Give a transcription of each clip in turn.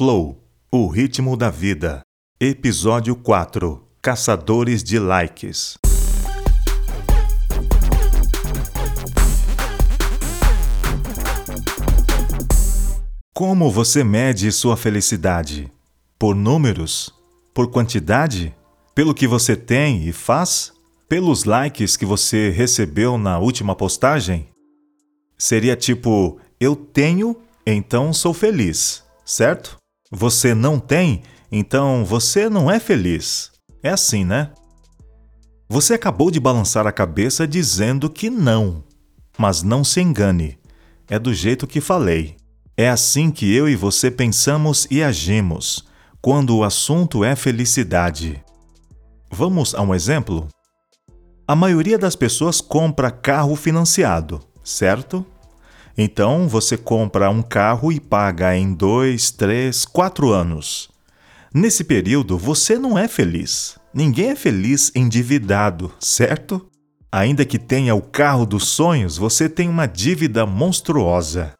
Flow O ritmo da vida. Episódio 4 Caçadores de likes. Como você mede sua felicidade? Por números? Por quantidade? Pelo que você tem e faz? Pelos likes que você recebeu na última postagem? Seria tipo, eu tenho, então sou feliz, certo? Você não tem, então você não é feliz. É assim, né? Você acabou de balançar a cabeça dizendo que não. Mas não se engane. É do jeito que falei. É assim que eu e você pensamos e agimos, quando o assunto é felicidade. Vamos a um exemplo? A maioria das pessoas compra carro financiado, certo? Então você compra um carro e paga em dois, três, quatro anos. Nesse período você não é feliz. Ninguém é feliz endividado, certo? Ainda que tenha o carro dos sonhos, você tem uma dívida monstruosa.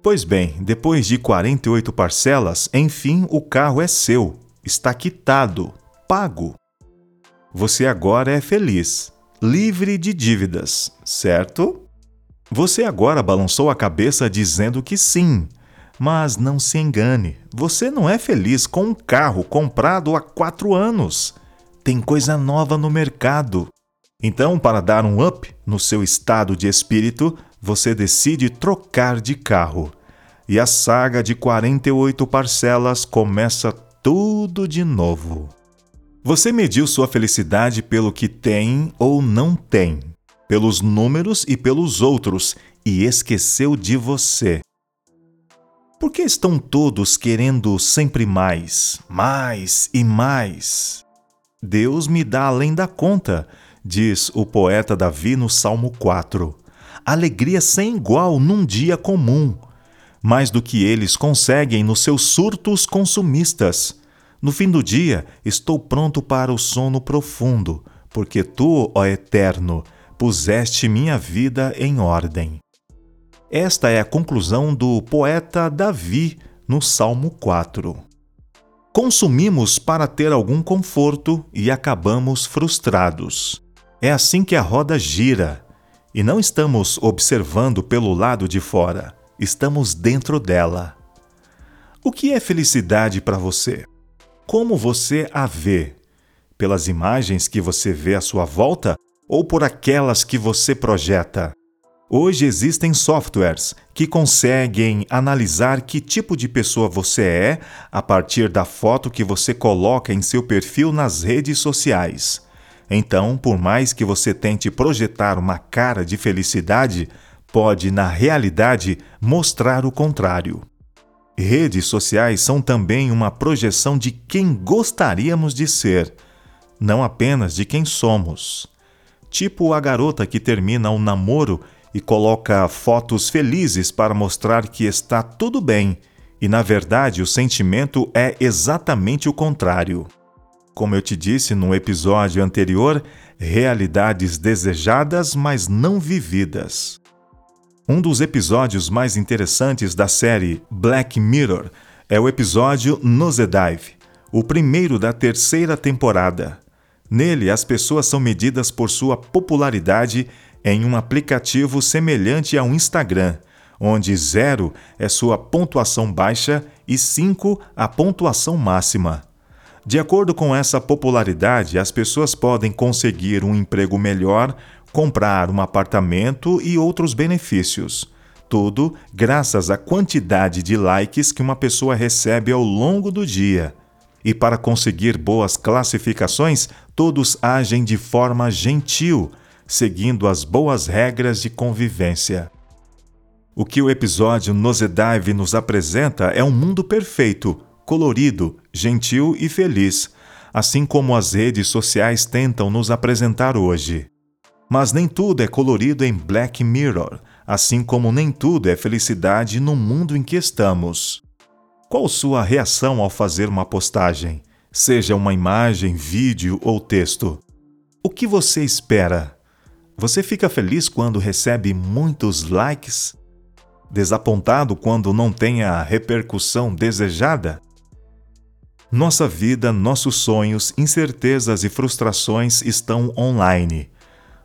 Pois bem, depois de 48 parcelas, enfim, o carro é seu, está quitado, pago. Você agora é feliz, livre de dívidas, certo? Você agora balançou a cabeça dizendo que sim, mas não se engane, você não é feliz com um carro comprado há quatro anos. Tem coisa nova no mercado. Então, para dar um up no seu estado de espírito, você decide trocar de carro. E a saga de 48 parcelas começa tudo de novo. Você mediu sua felicidade pelo que tem ou não tem, pelos números e pelos outros, e esqueceu de você. Por que estão todos querendo sempre mais, mais e mais? Deus me dá além da conta, diz o poeta Davi no Salmo 4 alegria sem igual num dia comum, mais do que eles conseguem nos seus surtos consumistas. No fim do dia, estou pronto para o sono profundo, porque tu, ó Eterno, puseste minha vida em ordem. Esta é a conclusão do poeta Davi no Salmo 4. Consumimos para ter algum conforto e acabamos frustrados. É assim que a roda gira e não estamos observando pelo lado de fora, estamos dentro dela. O que é felicidade para você? Como você a vê? Pelas imagens que você vê à sua volta ou por aquelas que você projeta? Hoje existem softwares que conseguem analisar que tipo de pessoa você é a partir da foto que você coloca em seu perfil nas redes sociais. Então, por mais que você tente projetar uma cara de felicidade, pode, na realidade, mostrar o contrário. Redes sociais são também uma projeção de quem gostaríamos de ser, não apenas de quem somos. Tipo a garota que termina um namoro e coloca fotos felizes para mostrar que está tudo bem, e na verdade o sentimento é exatamente o contrário como eu te disse no episódio anterior, realidades desejadas, mas não vividas. Um dos episódios mais interessantes da série Black Mirror é o episódio Nosedive, o primeiro da terceira temporada. Nele, as pessoas são medidas por sua popularidade em um aplicativo semelhante ao Instagram, onde zero é sua pontuação baixa e 5 a pontuação máxima. De acordo com essa popularidade, as pessoas podem conseguir um emprego melhor, comprar um apartamento e outros benefícios. Tudo graças à quantidade de likes que uma pessoa recebe ao longo do dia. E para conseguir boas classificações, todos agem de forma gentil, seguindo as boas regras de convivência. O que o episódio Nosedive nos apresenta é um mundo perfeito, colorido, gentil e feliz, assim como as redes sociais tentam nos apresentar hoje. Mas nem tudo é colorido em Black Mirror, assim como nem tudo é felicidade no mundo em que estamos. Qual sua reação ao fazer uma postagem, seja uma imagem, vídeo ou texto? O que você espera? Você fica feliz quando recebe muitos likes? Desapontado quando não tem a repercussão desejada? Nossa vida, nossos sonhos, incertezas e frustrações estão online.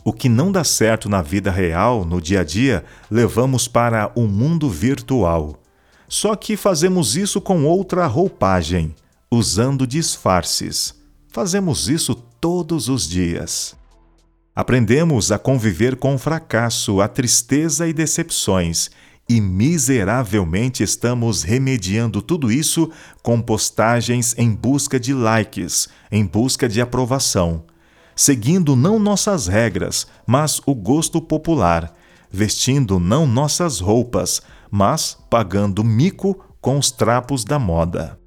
O que não dá certo na vida real, no dia a dia, levamos para o mundo virtual. Só que fazemos isso com outra roupagem, usando disfarces. Fazemos isso todos os dias. Aprendemos a conviver com o fracasso, a tristeza e decepções e miseravelmente estamos remediando tudo isso com postagens em busca de likes, em busca de aprovação, seguindo não nossas regras, mas o gosto popular, vestindo não nossas roupas, mas pagando mico com os trapos da moda.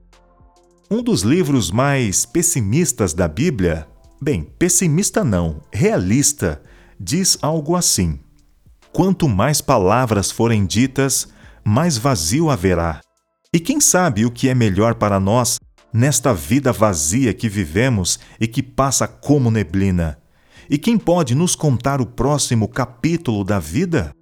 Um dos livros mais pessimistas da Bíblia, bem, pessimista não, realista, diz algo assim quanto mais palavras forem ditas, mais vazio haverá. E quem sabe o que é melhor para nós nesta vida vazia que vivemos e que passa como neblina? E quem pode nos contar o próximo capítulo da vida?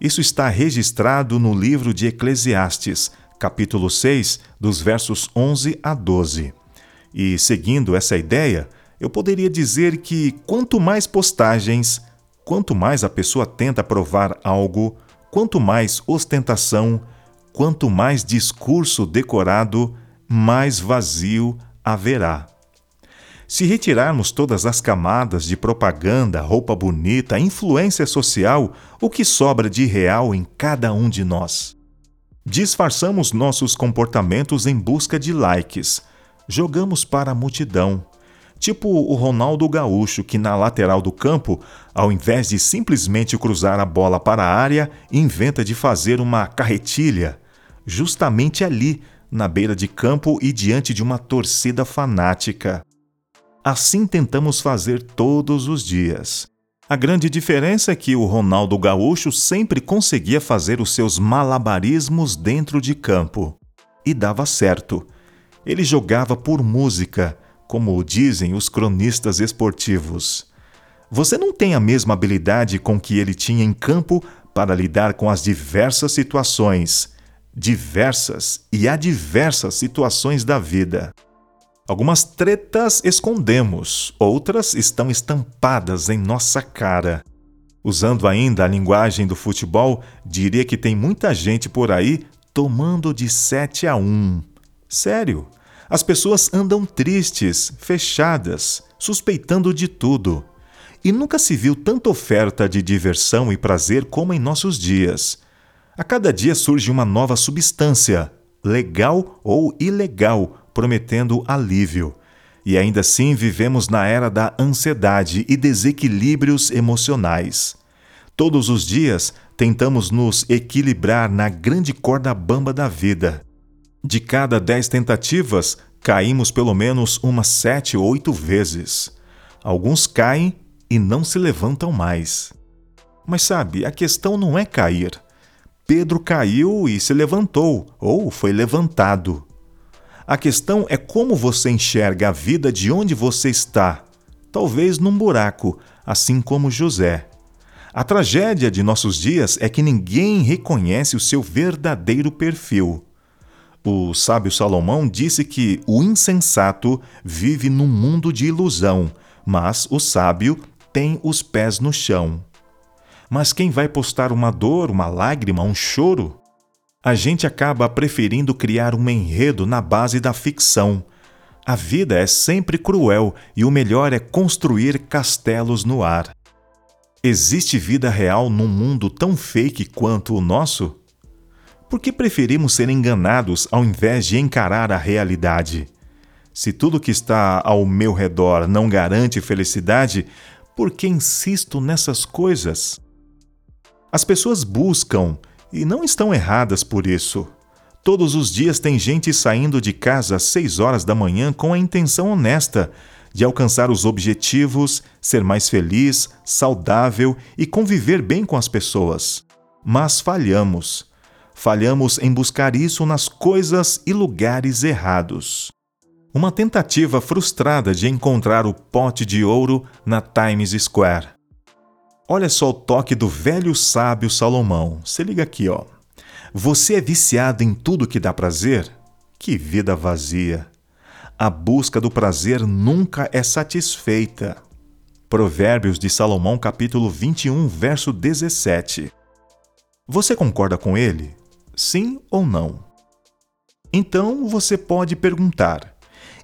Isso está registrado no livro de Eclesiastes, capítulo 6, dos versos 11 a 12. E seguindo essa ideia, eu poderia dizer que quanto mais postagens, Quanto mais a pessoa tenta provar algo, quanto mais ostentação, quanto mais discurso decorado, mais vazio haverá. Se retirarmos todas as camadas de propaganda, roupa bonita, influência social, o que sobra de real em cada um de nós? Disfarçamos nossos comportamentos em busca de likes, jogamos para a multidão, tipo o Ronaldo Gaúcho, que na lateral do campo, ao invés de simplesmente cruzar a bola para a área, inventa de fazer uma carretilha, justamente ali, na beira de campo e diante de uma torcida fanática. Assim tentamos fazer todos os dias. A grande diferença é que o Ronaldo Gaúcho sempre conseguia fazer os seus malabarismos dentro de campo. E dava certo. Ele jogava por música, como dizem os cronistas esportivos. Você não tem a mesma habilidade com que ele tinha em campo para lidar com as diversas situações, diversas e adversas situações da vida. Algumas tretas escondemos, outras estão estampadas em nossa cara. Usando ainda a linguagem do futebol, diria que tem muita gente por aí tomando de 7 a 1. Sério, as pessoas andam tristes, fechadas, suspeitando de tudo. E nunca se viu tanta oferta de diversão e prazer como em nossos dias. A cada dia surge uma nova substância, legal ou ilegal, prometendo alívio. E ainda assim vivemos na era da ansiedade e desequilíbrios emocionais. Todos os dias tentamos nos equilibrar na grande corda bamba da vida. De cada dez tentativas, caímos pelo menos umas sete ou oito vezes. Alguns caem e não se levantam mais. Mas sabe, a questão não é cair. Pedro caiu e se levantou, ou foi levantado. A questão é como você enxerga a vida de onde você está, talvez num buraco, assim como José. A tragédia de nossos dias é que ninguém reconhece o seu verdadeiro perfil. O sábio Salomão disse que o insensato vive num mundo de ilusão, mas o sábio tem os pés no chão. Mas quem vai postar uma dor, uma lágrima, um choro? A gente acaba preferindo criar um enredo na base da ficção. A vida é sempre cruel e o melhor é construir castelos no ar. Existe vida real num mundo tão fake quanto o nosso? Por que preferimos ser enganados ao invés de encarar a realidade? Se tudo que está ao meu redor não garante felicidade, por que insisto nessas coisas? As pessoas buscam e não estão erradas por isso. Todos os dias tem gente saindo de casa às seis horas da manhã com a intenção honesta de alcançar os objetivos, ser mais feliz, saudável e conviver bem com as pessoas. Mas falhamos falhamos em buscar isso nas coisas e lugares errados. Uma tentativa frustrada de encontrar o pote de ouro na Times Square. Olha só o toque do velho sábio Salomão. Se liga aqui, ó. Você é viciado em tudo que dá prazer? Que vida vazia. a busca do prazer nunca é satisfeita. Provérbios de Salomão, capítulo 21, verso 17. Você concorda com ele? Sim ou não? Então você pode perguntar: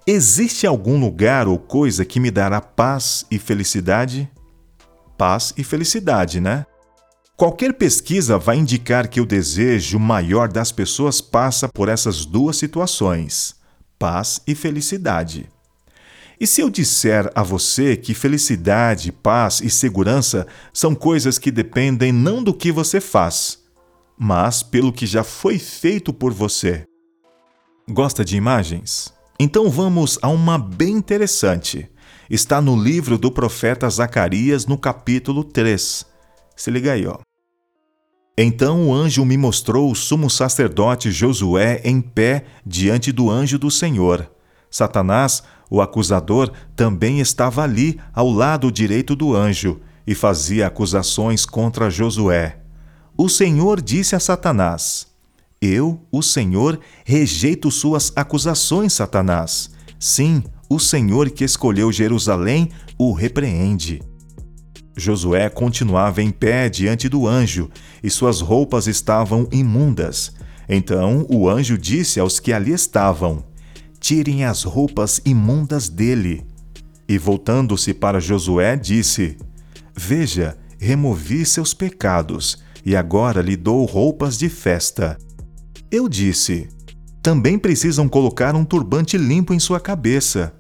existe algum lugar ou coisa que me dará paz e felicidade? Paz e felicidade, né? Qualquer pesquisa vai indicar que o desejo maior das pessoas passa por essas duas situações: paz e felicidade. E se eu disser a você que felicidade, paz e segurança são coisas que dependem não do que você faz, mas pelo que já foi feito por você? Gosta de imagens? Então vamos a uma bem interessante. Está no livro do profeta Zacarias, no capítulo 3. Se liga aí, ó. Então o anjo me mostrou o sumo sacerdote Josué em pé diante do anjo do Senhor. Satanás, o acusador, também estava ali, ao lado direito do anjo, e fazia acusações contra Josué. O Senhor disse a Satanás: Eu, o Senhor, rejeito suas acusações, Satanás. Sim, o Senhor que escolheu Jerusalém o repreende. Josué continuava em pé diante do anjo, e suas roupas estavam imundas. Então o anjo disse aos que ali estavam: Tirem as roupas imundas dele. E voltando-se para Josué, disse: Veja, removi seus pecados, e agora lhe dou roupas de festa. Eu disse: Também precisam colocar um turbante limpo em sua cabeça.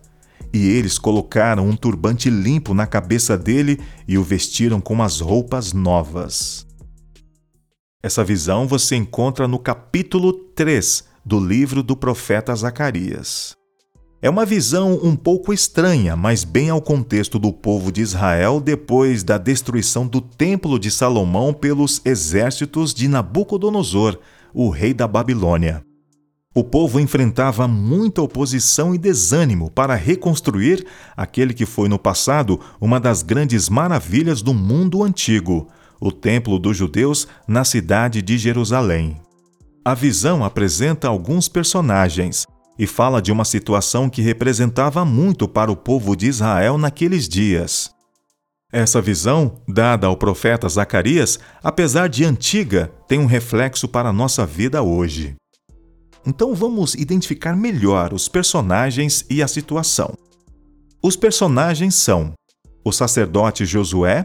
E eles colocaram um turbante limpo na cabeça dele e o vestiram com as roupas novas. Essa visão você encontra no capítulo 3 do livro do profeta Zacarias. É uma visão um pouco estranha, mas bem ao contexto do povo de Israel depois da destruição do Templo de Salomão pelos exércitos de Nabucodonosor, o rei da Babilônia. O povo enfrentava muita oposição e desânimo para reconstruir aquele que foi no passado uma das grandes maravilhas do mundo antigo, o Templo dos Judeus na cidade de Jerusalém. A visão apresenta alguns personagens e fala de uma situação que representava muito para o povo de Israel naqueles dias. Essa visão, dada ao profeta Zacarias, apesar de antiga, tem um reflexo para a nossa vida hoje. Então vamos identificar melhor os personagens e a situação. Os personagens são o sacerdote Josué,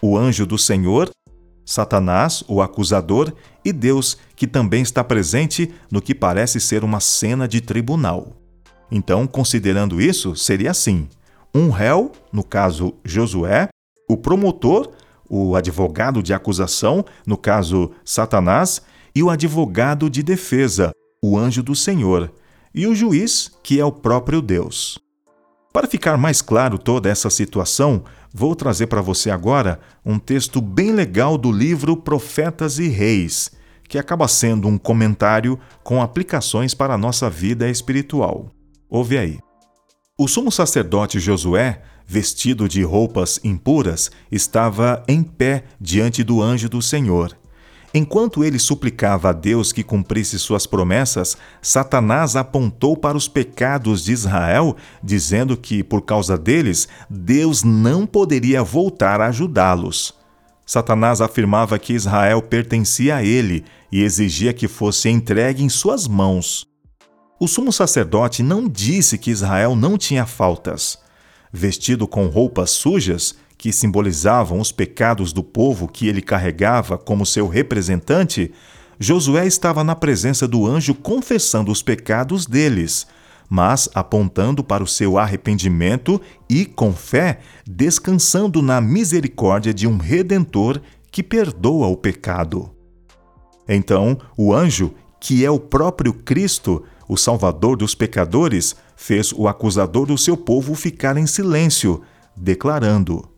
o anjo do Senhor, Satanás, o acusador, e Deus, que também está presente no que parece ser uma cena de tribunal. Então, considerando isso, seria assim: um réu, no caso Josué, o promotor, o advogado de acusação, no caso Satanás, e o advogado de defesa, o anjo do Senhor, e o juiz, que é o próprio Deus. Para ficar mais claro toda essa situação, vou trazer para você agora um texto bem legal do livro Profetas e Reis, que acaba sendo um comentário com aplicações para a nossa vida espiritual. Ouve aí. O sumo sacerdote Josué, vestido de roupas impuras, estava em pé diante do anjo do Senhor Enquanto ele suplicava a Deus que cumprisse suas promessas, Satanás apontou para os pecados de Israel, dizendo que, por causa deles, Deus não poderia voltar a ajudá-los. Satanás afirmava que Israel pertencia a ele e exigia que fosse entregue em suas mãos. O sumo sacerdote não disse que Israel não tinha faltas. Vestido com roupas sujas, que simbolizavam os pecados do povo que ele carregava como seu representante, Josué estava na presença do anjo confessando os pecados deles, mas apontando para o seu arrependimento e, com fé, descansando na misericórdia de um redentor que perdoa o pecado. Então, o anjo, que é o próprio Cristo, o Salvador dos pecadores, fez o acusador do seu povo ficar em silêncio, declarando: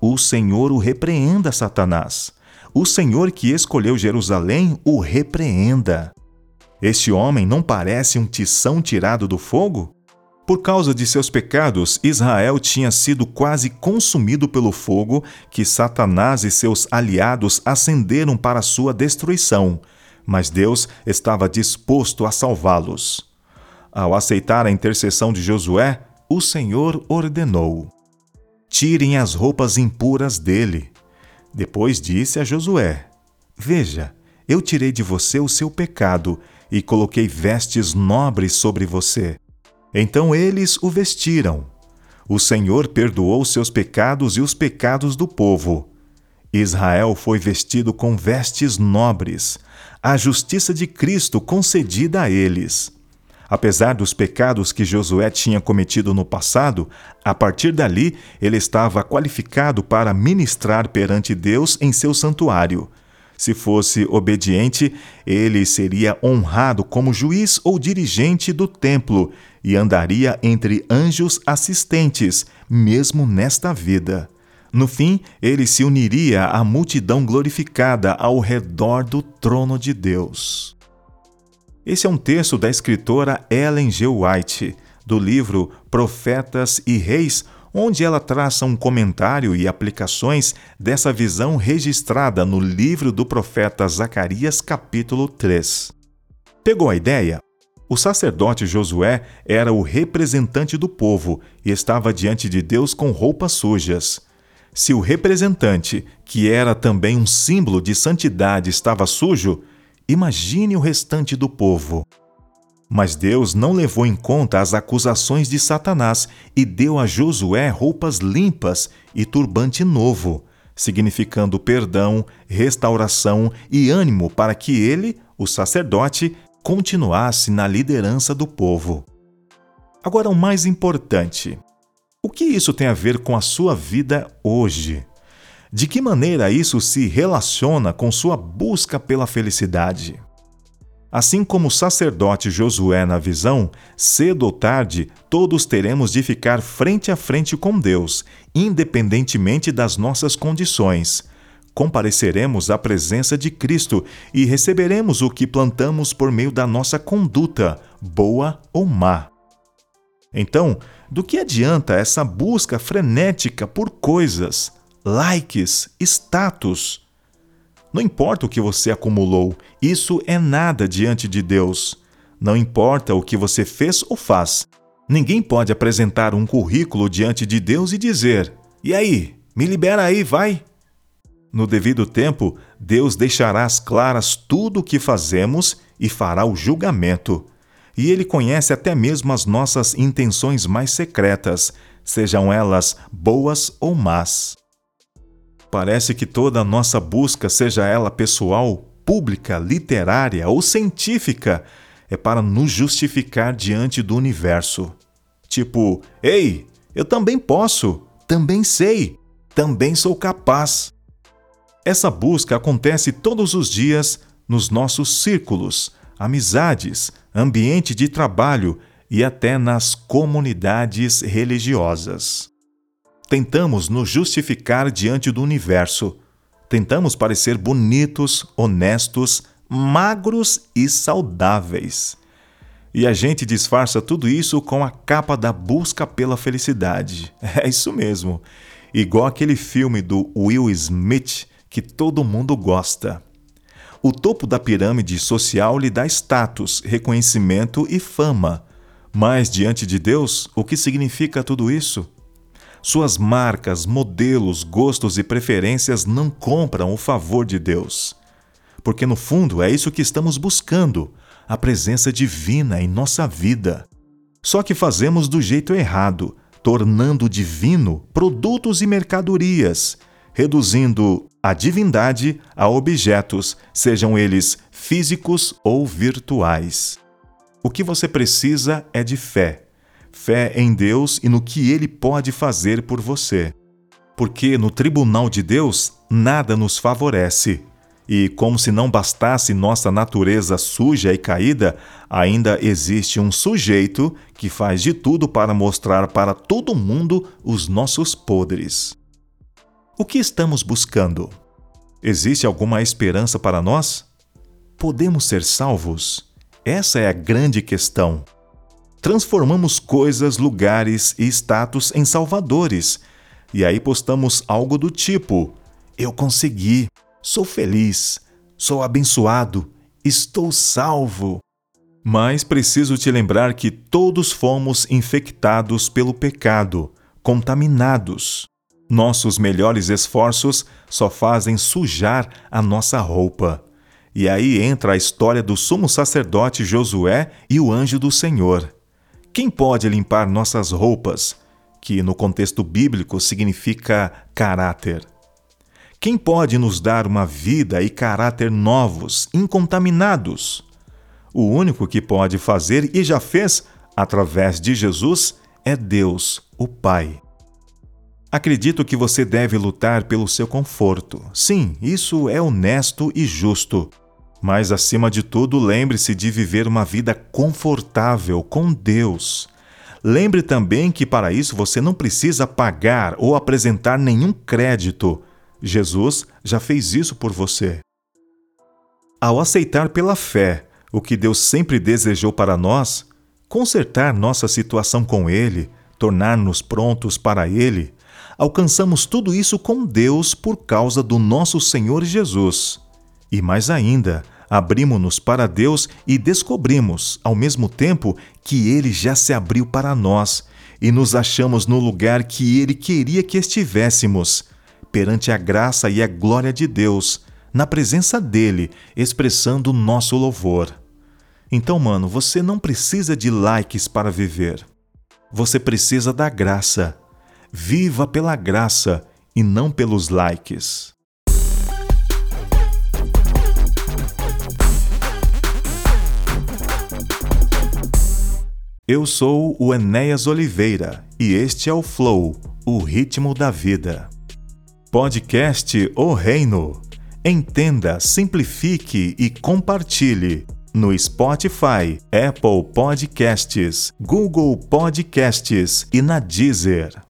o Senhor o repreenda, Satanás. O Senhor que escolheu Jerusalém o repreenda. Este homem não parece um tição tirado do fogo? Por causa de seus pecados, Israel tinha sido quase consumido pelo fogo que Satanás e seus aliados acenderam para sua destruição, mas Deus estava disposto a salvá-los. ao aceitar a intercessão de Josué, o Senhor ordenou: Tirem as roupas impuras dele. Depois disse a Josué: Veja, eu tirei de você o seu pecado e coloquei vestes nobres sobre você. Então eles o vestiram. O Senhor perdoou seus pecados e os pecados do povo. Israel foi vestido com vestes nobres, a justiça de Cristo concedida a eles. Apesar dos pecados que Josué tinha cometido no passado, a partir dali ele estava qualificado para ministrar perante Deus em seu santuário. Se fosse obediente, ele seria honrado como juiz ou dirigente do templo e andaria entre anjos assistentes, mesmo nesta vida. No fim, ele se uniria à multidão glorificada ao redor do trono de Deus. Esse é um texto da escritora Ellen G. White, do livro Profetas e Reis, onde ela traça um comentário e aplicações dessa visão registrada no livro do profeta Zacarias, capítulo 3. Pegou a ideia? O sacerdote Josué era o representante do povo e estava diante de Deus com roupas sujas. Se o representante, que era também um símbolo de santidade, estava sujo, imagine o restante do povo. Mas Deus não levou em conta as acusações de Satanás e deu a Josué roupas limpas e turbante novo, significando perdão, restauração e ânimo para que ele, o sacerdote, continuasse na liderança do povo. Agora, o mais importante: o que isso tem a ver com a sua vida hoje? De que maneira isso se relaciona com sua busca pela felicidade? Assim como o sacerdote Josué na visão, cedo ou tarde todos teremos de ficar frente a frente com Deus, independentemente das nossas condições. Compareceremos à presença de Cristo e receberemos o que plantamos por meio da nossa conduta, boa ou má. Então, do que adianta essa busca frenética por coisas, likes, status? Não importa o que você acumulou, isso é nada diante de Deus. Não importa o que você fez ou faz. Ninguém pode apresentar um currículo diante de Deus e dizer: E aí, me libera aí, vai. No devido tempo, Deus deixará às claras tudo o que fazemos e fará o julgamento e ele conhece até mesmo as nossas intenções mais secretas, sejam elas boas ou más. Parece que toda a nossa busca, seja ela pessoal, pública, literária ou científica, é para nos justificar diante do universo. Tipo, ei, eu também posso, também sei, também sou capaz. Essa busca acontece todos os dias nos nossos círculos, amizades, ambiente de trabalho e até nas comunidades religiosas. Tentamos nos justificar diante do universo. Tentamos parecer bonitos, honestos, magros e saudáveis. E a gente disfarça tudo isso com a capa da busca pela felicidade. É isso mesmo. Igual aquele filme do Will Smith que todo mundo gosta. O topo da pirâmide social lhe dá status, reconhecimento e fama. Mas diante de Deus, o que significa tudo isso? Suas marcas, modelos, gostos e preferências não compram o favor de Deus. Porque no fundo é isso que estamos buscando, a presença divina em nossa vida. Só que fazemos do jeito errado, tornando divino produtos e mercadorias, reduzindo a divindade a objetos, sejam eles físicos ou virtuais. O que você precisa é de fé. Fé em Deus e no que Ele pode fazer por você. Porque no tribunal de Deus nada nos favorece. E, como se não bastasse nossa natureza suja e caída, ainda existe um sujeito que faz de tudo para mostrar para todo mundo os nossos podres. O que estamos buscando? Existe alguma esperança para nós? Podemos ser salvos? Essa é a grande questão. Transformamos coisas, lugares e status em salvadores. E aí postamos algo do tipo: Eu consegui, sou feliz, sou abençoado, estou salvo. Mas preciso te lembrar que todos fomos infectados pelo pecado, contaminados. Nossos melhores esforços só fazem sujar a nossa roupa. E aí entra a história do sumo sacerdote Josué e o anjo do Senhor. Quem pode limpar nossas roupas, que no contexto bíblico significa caráter? Quem pode nos dar uma vida e caráter novos, incontaminados? O único que pode fazer e já fez através de Jesus é Deus, o Pai. Acredito que você deve lutar pelo seu conforto. Sim, isso é honesto e justo. Mas, acima de tudo, lembre-se de viver uma vida confortável com Deus. Lembre também que para isso você não precisa pagar ou apresentar nenhum crédito. Jesus já fez isso por você. Ao aceitar pela fé o que Deus sempre desejou para nós, consertar nossa situação com Ele, tornar-nos prontos para Ele, alcançamos tudo isso com Deus por causa do nosso Senhor Jesus. E mais ainda, abrimos-nos para Deus e descobrimos, ao mesmo tempo, que Ele já se abriu para nós e nos achamos no lugar que Ele queria que estivéssemos, perante a graça e a glória de Deus, na presença dele, expressando nosso louvor. Então, mano, você não precisa de likes para viver. Você precisa da graça. Viva pela graça e não pelos likes. Eu sou o Enéas Oliveira e este é o Flow, o ritmo da vida. Podcast O Reino. Entenda, simplifique e compartilhe no Spotify, Apple Podcasts, Google Podcasts e na Deezer.